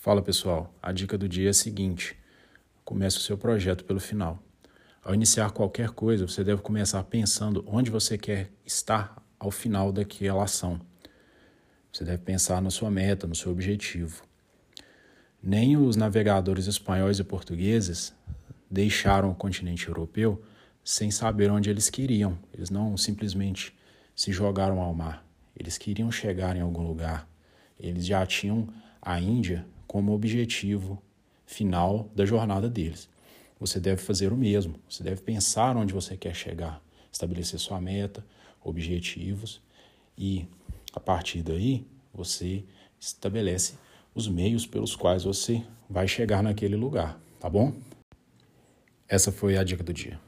Fala pessoal, a dica do dia é a seguinte: comece o seu projeto pelo final. Ao iniciar qualquer coisa, você deve começar pensando onde você quer estar ao final daquela ação. Você deve pensar na sua meta, no seu objetivo. Nem os navegadores espanhóis e portugueses deixaram o continente europeu sem saber onde eles queriam. Eles não simplesmente se jogaram ao mar. Eles queriam chegar em algum lugar. Eles já tinham a Índia como objetivo final da jornada deles. Você deve fazer o mesmo. Você deve pensar onde você quer chegar, estabelecer sua meta, objetivos e a partir daí você estabelece os meios pelos quais você vai chegar naquele lugar, tá bom? Essa foi a dica do dia.